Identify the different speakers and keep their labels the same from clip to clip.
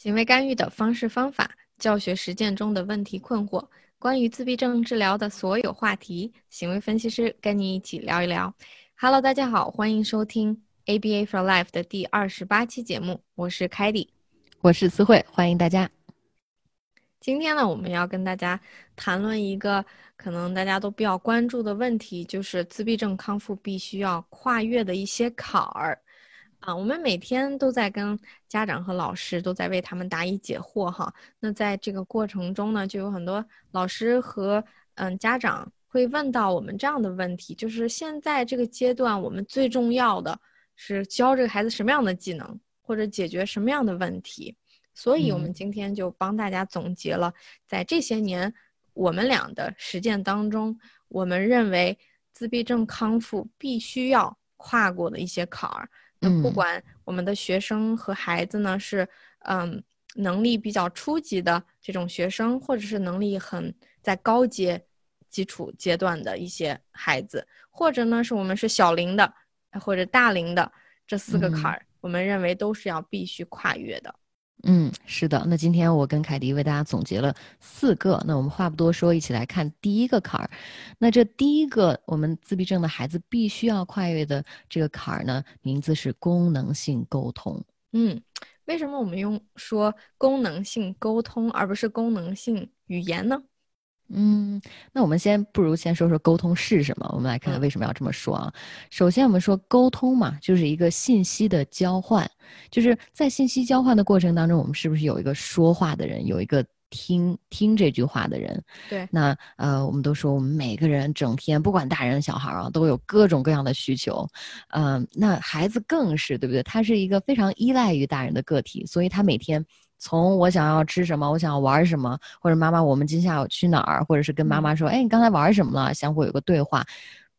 Speaker 1: 行为干预的方式方法，教学实践中的问题困惑，关于自闭症治疗的所有话题，行为分析师跟你一起聊一聊。Hello，大家好，欢迎收听 ABA for Life 的第二十八期节目，我是凯蒂，
Speaker 2: 我是思慧，欢迎大家。
Speaker 1: 今天呢，我们要跟大家谈论一个可能大家都比较关注的问题，就是自闭症康复必须要跨越的一些坎儿。啊，我们每天都在跟家长和老师都在为他们答疑解惑哈。那在这个过程中呢，就有很多老师和嗯家长会问到我们这样的问题，就是现在这个阶段我们最重要的是教这个孩子什么样的技能，或者解决什么样的问题。所以，我们今天就帮大家总结了在这些年我们俩的实践当中，我们认为自闭症康复必须要跨过的一些坎儿。那不管我们的学生和孩子呢是嗯能力比较初级的这种学生，或者是能力很在高阶基础阶段的一些孩子，或者呢是我们是小龄的或者大龄的这四个坎儿，我们认为都是要必须跨越的。
Speaker 2: 嗯，是的。那今天我跟凯迪为大家总结了四个。那我们话不多说，一起来看第一个坎儿。那这第一个我们自闭症的孩子必须要跨越的这个坎儿呢，名字是功能性沟通。
Speaker 1: 嗯，为什么我们用说功能性沟通而不是功能性语言呢？
Speaker 2: 嗯，那我们先不如先说说沟通是什么。我们来看看为什么要这么说啊？首先，我们说沟通嘛，就是一个信息的交换，就是在信息交换的过程当中，我们是不是有一个说话的人，有一个听听这句话的人？
Speaker 1: 对。
Speaker 2: 那呃，我们都说我们每个人整天不管大人小孩啊，都有各种各样的需求，嗯，那孩子更是对不对？他是一个非常依赖于大人的个体，所以他每天。从我想要吃什么，我想要玩什么，或者妈妈，我们今下午去哪儿，或者是跟妈妈说，哎，你刚才玩什么了？相互有个对话，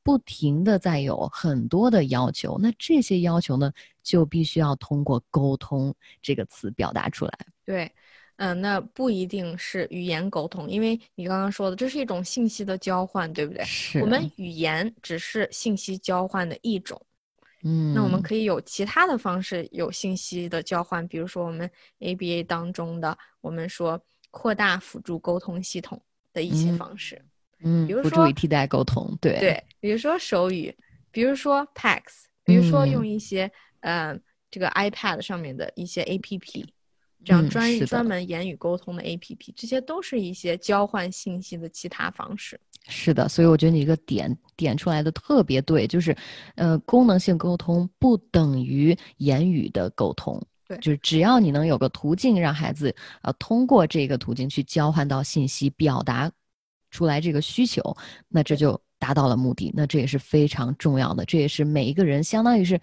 Speaker 2: 不停的在有很多的要求。那这些要求呢，就必须要通过沟通这个词表达出来。
Speaker 1: 对，嗯，那不一定是语言沟通，因为你刚刚说的，这是一种信息的交换，对不对？
Speaker 2: 是。
Speaker 1: 我们语言只是信息交换的一种。
Speaker 2: 嗯，
Speaker 1: 那我们可以有其他的方式有信息的交换，比如说我们 ABA 当中的，我们说扩大辅助沟通系统的一些方式，
Speaker 2: 嗯，
Speaker 1: 比如
Speaker 2: 说辅助与替代沟通，对。
Speaker 1: 对，比如说手语，比如说 PAX，比如说用一些呃这个 iPad 上面的一些 APP，这样专专门言语沟通的 APP，这些都是一些交换信息的其他方式。
Speaker 2: 是的，所以我觉得你一个点点出来的特别对，就是，呃，功能性沟通不等于言语的沟通，
Speaker 1: 对，
Speaker 2: 就是只要你能有个途径让孩子，呃，通过这个途径去交换到信息，表达出来这个需求，那这就达到了目的，那这也是非常重要的，这也是每一个人相当于是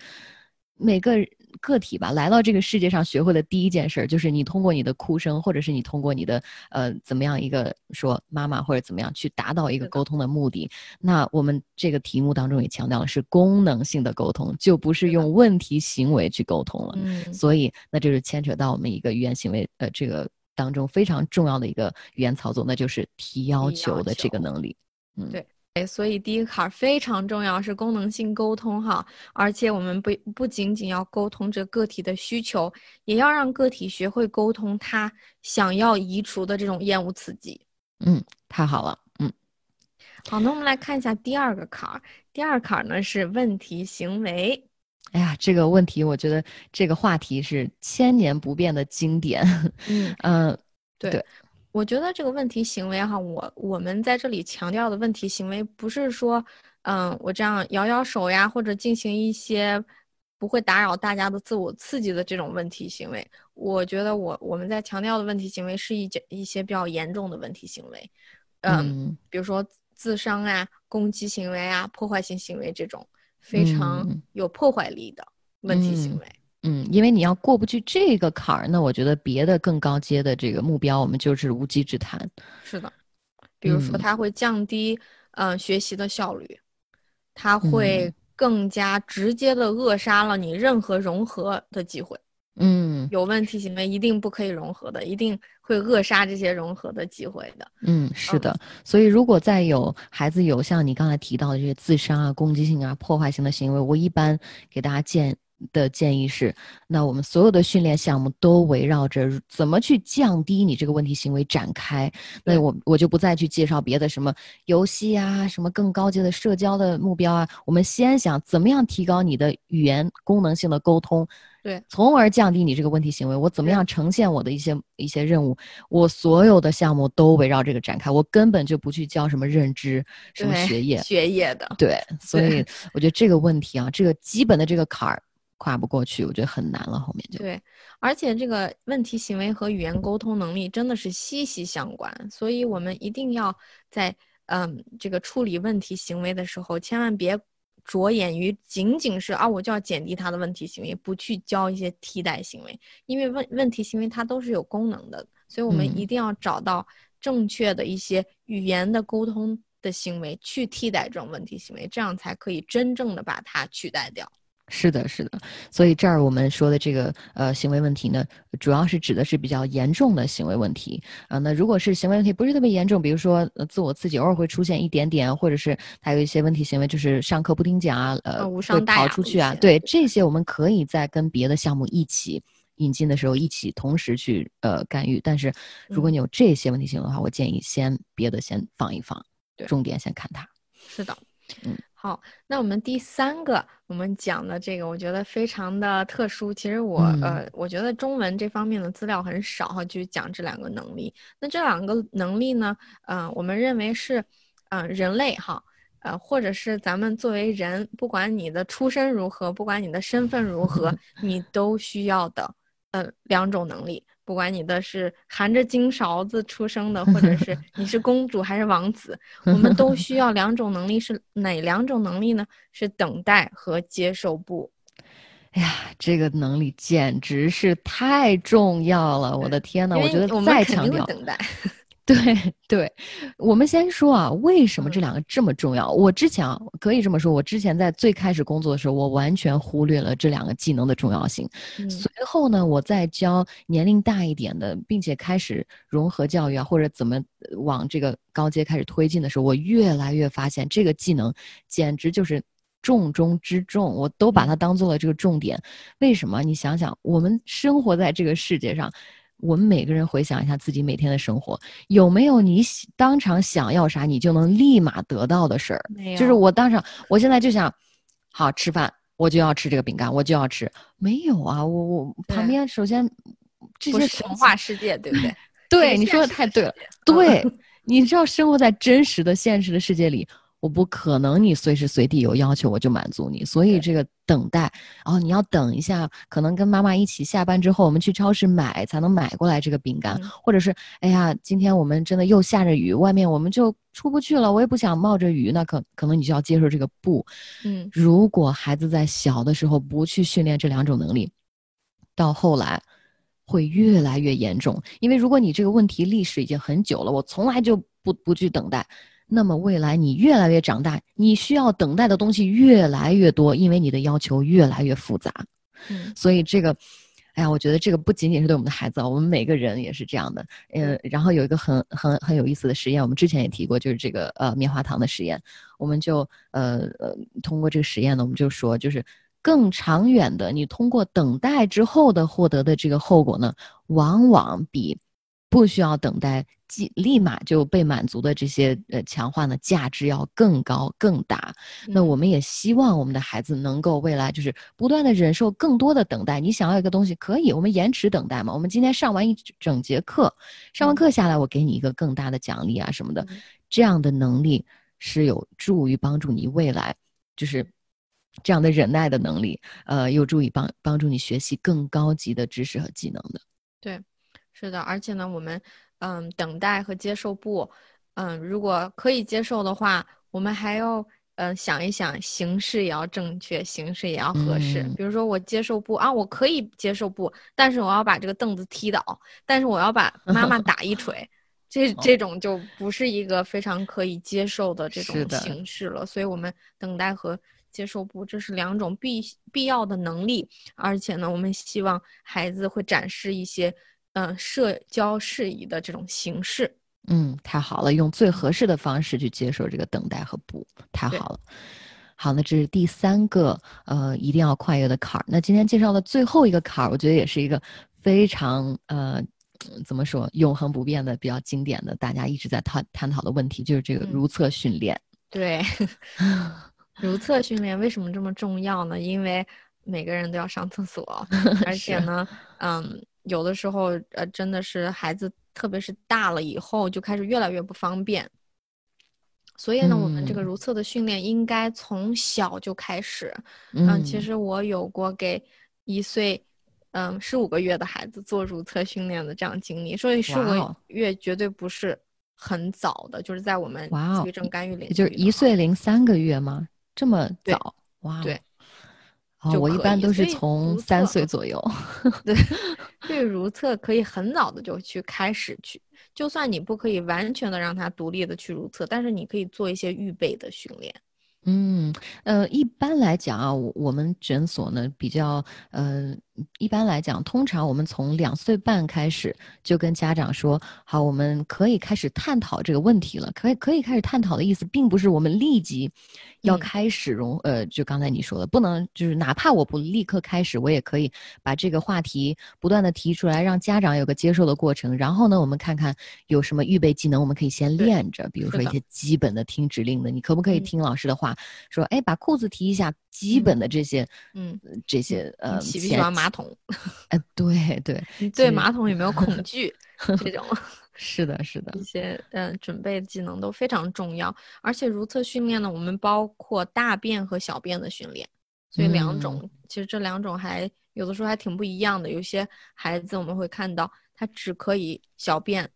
Speaker 2: 每个。个体吧，来到这个世界上学会的第一件事，就是你通过你的哭声，或者是你通过你的呃怎么样一个说妈妈或者怎么样去达到一个沟通的目的。那我们这个题目当中也强调了是功能性的沟通，就不是用问题行为去沟通了。
Speaker 1: 嗯，
Speaker 2: 所以那就是牵扯到我们一个语言行为呃这个当中非常重要的一个语言操作，那就是提要求的这个能力。
Speaker 1: 嗯，对。所以第一个坎儿非常重要，是功能性沟通哈，而且我们不不仅仅要沟通这个体的需求，也要让个体学会沟通他想要移除的这种厌恶刺激。
Speaker 2: 嗯，太好了，嗯，
Speaker 1: 好，那我们来看一下第二个坎儿，第二坎儿呢是问题行为。
Speaker 2: 哎呀，这个问题我觉得这个话题是千年不变的经典。
Speaker 1: 嗯
Speaker 2: 嗯，
Speaker 1: 对。我觉得这个问题行为哈，我我们在这里强调的问题行为，不是说，嗯，我这样摇摇手呀，或者进行一些不会打扰大家的自我刺激的这种问题行为。我觉得我我们在强调的问题行为是一一些比较严重的问题行为，嗯，比如说自伤啊、攻击行为啊、破坏性行为这种非常有破坏力的问题行为。
Speaker 2: 嗯，因为你要过不去这个坎儿，那我觉得别的更高阶的这个目标，我们就是无稽之谈。
Speaker 1: 是的，比如说它会降低嗯学习的效率，它会更加直接的扼杀了你任何融合的机会。
Speaker 2: 嗯，
Speaker 1: 有问题行为一定不可以融合的，一定会扼杀这些融合的机会的。
Speaker 2: 嗯，是的。所以如果再有孩子有像你刚才提到的这些自杀啊、攻击性啊、破坏性的行为，我一般给大家建。的建议是，那我们所有的训练项目都围绕着怎么去降低你这个问题行为展开。那我我就不再去介绍别的什么游戏啊，什么更高阶的社交的目标啊。我们先想怎么样提高你的语言功能性的沟通，
Speaker 1: 对，
Speaker 2: 从而降低你这个问题行为。我怎么样呈现我的一些一些任务？我所有的项目都围绕这个展开。我根本就不去教什么认知、什么学 业、
Speaker 1: 学业的。
Speaker 2: 对，所以我觉得这个问题啊，这个基本的这个坎儿。跨不过去，我觉得很难了。后面就
Speaker 1: 对，而且这个问题行为和语言沟通能力真的是息息相关，所以我们一定要在嗯这个处理问题行为的时候，千万别着眼于仅仅是啊我就要减低他的问题行为，不去教一些替代行为，因为问问题行为它都是有功能的，所以我们一定要找到正确的一些语言的沟通的行为去替代这种问题行为，这样才可以真正的把它取代掉。
Speaker 2: 是的，是的，所以这儿我们说的这个呃行为问题呢，主要是指的是比较严重的行为问题啊。那如果是行为问题不是特别严重，比如说呃自我刺激偶尔会出现一点点，或者是还有一些问题行为，就是上课不听讲啊，呃会跑出去啊，对这些我们可以在跟别的项目一起引进的时候一起同时去呃干预。但是如果你有这些问题行为的话，我建议先别的先放一放，重点先看它。
Speaker 1: 是的，嗯。好，那我们第三个，我们讲的这个，我觉得非常的特殊。其实我呃，我觉得中文这方面的资料很少哈，就讲这两个能力。那这两个能力呢，嗯，我们认为是，嗯，人类哈，呃，或者是咱们作为人，不管你的出身如何，不管你的身份如何，你都需要的，呃，两种能力。不管你的是含着金勺子出生的，或者是 你是公主还是王子，我们都需要两种能力，是哪两种能力呢？是等待和接受不。
Speaker 2: 哎呀，这个能力简直是太重要了！我的天呐，我觉得再强调
Speaker 1: 等待。
Speaker 2: 对对，我们先说啊，为什么这两个这么重要？我之前啊，可以这么说，我之前在最开始工作的时候，我完全忽略了这两个技能的重要性。随后呢，我在教年龄大一点的，并且开始融合教育啊，或者怎么往这个高阶开始推进的时候，我越来越发现这个技能简直就是重中之重，我都把它当做了这个重点。为什么？你想想，我们生活在这个世界上。我们每个人回想一下自己每天的生活，有没有你当场想要啥你就能立马得到的事儿？
Speaker 1: 没有。
Speaker 2: 就是我当场，我现在就想，好吃饭，我就要吃这个饼干，我就要吃。没有啊，我我旁边首先这些
Speaker 1: 童话世界，对不对？
Speaker 2: 对，你说的太对了。对，你知道生活在真实的现实的世界里。我不可能，你随时随地有要求我就满足你，所以这个等待，然后你要等一下，可能跟妈妈一起下班之后，我们去超市买才能买过来这个饼干，或者是，哎呀，今天我们真的又下着雨，外面我们就出不去了，我也不想冒着雨，那可可能你就要接受这个不，
Speaker 1: 嗯，
Speaker 2: 如果孩子在小的时候不去训练这两种能力，到后来会越来越严重，因为如果你这个问题历史已经很久了，我从来就不不去等待。那么未来你越来越长大，你需要等待的东西越来越多，因为你的要求越来越复杂。
Speaker 1: 嗯，
Speaker 2: 所以这个，哎呀，我觉得这个不仅仅是对我们的孩子，我们每个人也是这样的。呃，然后有一个很很很有意思的实验，我们之前也提过，就是这个呃棉花糖的实验。我们就呃呃通过这个实验呢，我们就说，就是更长远的，你通过等待之后的获得的这个后果呢，往往比。不需要等待，即立马就被满足的这些呃强化呢，价值要更高更大。那我们也希望我们的孩子能够未来就是不断的忍受更多的等待。你想要一个东西，可以，我们延迟等待嘛？我们今天上完一整节课，上完课下来，我给你一个更大的奖励啊什么的，这样的能力是有助于帮助你未来，就是这样的忍耐的能力，呃，有助于帮帮助你学习更高级的知识和技能的。
Speaker 1: 对。是的，而且呢，我们，嗯，等待和接受不，嗯，如果可以接受的话，我们还要，嗯，想一想形式也要正确，形式也要合适。比如说我接受不啊，我可以接受不，但是我要把这个凳子踢倒，但是我要把妈妈打一锤，这这种就不是一个非常可以接受的这种形式了。所以，我们等待和接受不，这是两种必必要的能力，而且呢，我们希望孩子会展示一些。嗯，社交适宜的这种形式，
Speaker 2: 嗯，太好了，用最合适的方式去接受这个等待和不，太好了。好，那这是第三个呃一定要跨越的坎儿。那今天介绍的最后一个坎儿，我觉得也是一个非常呃怎么说永恒不变的、比较经典的，大家一直在探探讨的问题，就是这个如厕训练。
Speaker 1: 对，如厕训练为什么这么重要呢？因为每个人都要上厕所，而且呢，嗯，有的时候呃真的是孩子，特别是大了以后，就开始越来越不方便。所以呢，我们这个如厕的训练应该从小就开始。嗯，其实我有过给一岁，嗯，十五个月的孩子做如厕训练的这样经历。所以十五个月绝对不是很早的，就是在我们自闭症干预里，
Speaker 2: 就是一岁零三个月吗？这么早？哇，
Speaker 1: 对。
Speaker 2: 哦，我一般都是从三岁左右。
Speaker 1: 对，对，如厕可以很早的就去开始去。就算你不可以完全的让他独立的去如厕，但是你可以做一些预备的训练。
Speaker 2: 嗯，呃，一般来讲啊，我我们诊所呢比较，呃，一般来讲，通常我们从两岁半开始就跟家长说，好，我们可以开始探讨这个问题了。可以可以开始探讨的意思，并不是我们立即要开始融，呃，就刚才你说的，不能就是哪怕我不立刻开始，我也可以把这个话题不断的提出来，让家长有个接受的过程。然后呢，我们看看有什么预备技能，我们可以先练着，比如说一些基本的听指令的，你可不可以听老师的话？说，哎，把裤子提一下，基本的这些，
Speaker 1: 嗯，
Speaker 2: 这些，呃，
Speaker 1: 喜不喜欢马桶？
Speaker 2: 哎，对对，
Speaker 1: 对马桶有没有恐惧？这种，
Speaker 2: 是的，是的，
Speaker 1: 一些，嗯，准备技能都非常重要。而且如厕训练呢，我们包括大便和小便的训练，所以两种，其实这两种还有的时候还挺不一样的。有些孩子我们会看到，他只可以小便，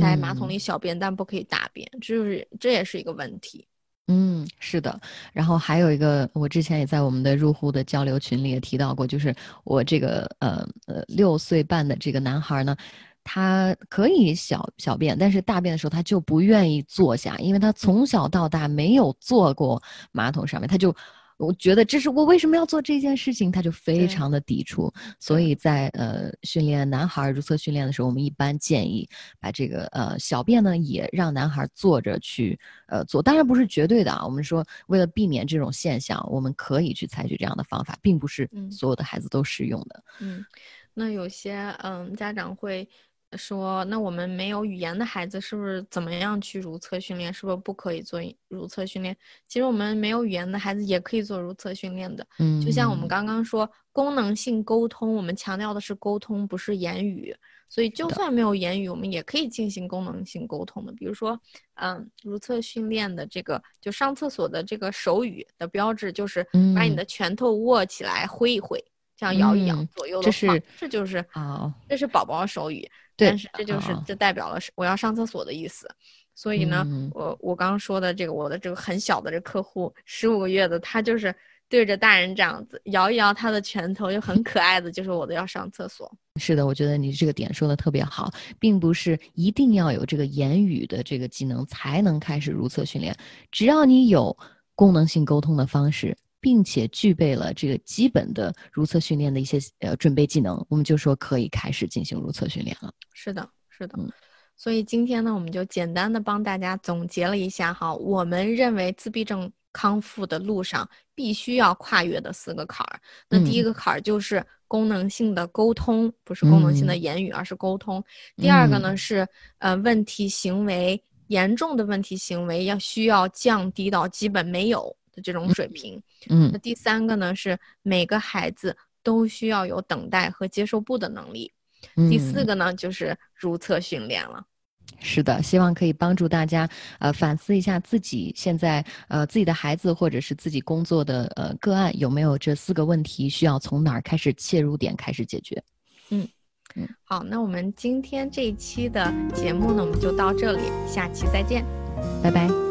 Speaker 1: 在马桶里小便，但不可以大便，这就是这也是一个问题。
Speaker 2: 嗯，是的，然后还有一个，我之前也在我们的入户的交流群里也提到过，就是我这个呃呃六岁半的这个男孩呢，他可以小小便，但是大便的时候他就不愿意坐下，因为他从小到大没有坐过马桶上面，他就。我觉得这是我为什么要做这件事情，他就非常的抵触。所以在呃训练男孩如厕训练的时候，我们一般建议把这个呃小便呢也让男孩坐着去呃做，当然不是绝对的啊。我们说为了避免这种现象，我们可以去采取这样的方法，并不是所有的孩子都适用的。
Speaker 1: 嗯，那有些嗯家长会。说，那我们没有语言的孩子是不是怎么样去如厕训练？是不是不可以做如厕训练？其实我们没有语言的孩子也可以做如厕训练的。嗯，就像我们刚刚说，功能性沟通，我们强调的是沟通，不是言语。所以就算没有言语，我们也可以进行功能性沟通的。比如说，嗯，如厕训练的这个，就上厕所的这个手语的标志，就是把你的拳头握起来挥一挥，这样摇一摇，左右的晃，这就是啊，这是宝宝手语。但是这就是这代表了是我要上厕所的意思，所以呢，我我刚刚说的这个我的这个很小的这客户十五个月的，他就是对着大人这样子摇一摇他的拳头，就很可爱的，就是我的要上厕所。
Speaker 2: 是的，我觉得你这个点说的特别好，并不是一定要有这个言语的这个技能才能开始如厕训练，只要你有功能性沟通的方式。并且具备了这个基本的如厕训练的一些呃准备技能，我们就说可以开始进行如厕训练了。
Speaker 1: 是的，是的。所以今天呢，我们就简单的帮大家总结了一下哈，我们认为自闭症康复的路上必须要跨越的四个坎儿。那第一个坎儿就是功能性的沟通，不是功能性的言语，而是沟通。第二个呢是呃问题行为严重的问题行为要需要降低到基本没有。这种水平，
Speaker 2: 嗯，
Speaker 1: 那第三个呢是每个孩子都需要有等待和接受不的能力，第四个呢就是如厕训练了。
Speaker 2: 是的，希望可以帮助大家呃反思一下自己现在呃自己的孩子或者是自己工作的呃个案有没有这四个问题需要从哪儿开始切入点开始解决。
Speaker 1: 嗯嗯，好，那我们今天这一期的节目呢我们就到这里，下期再见，
Speaker 2: 拜拜。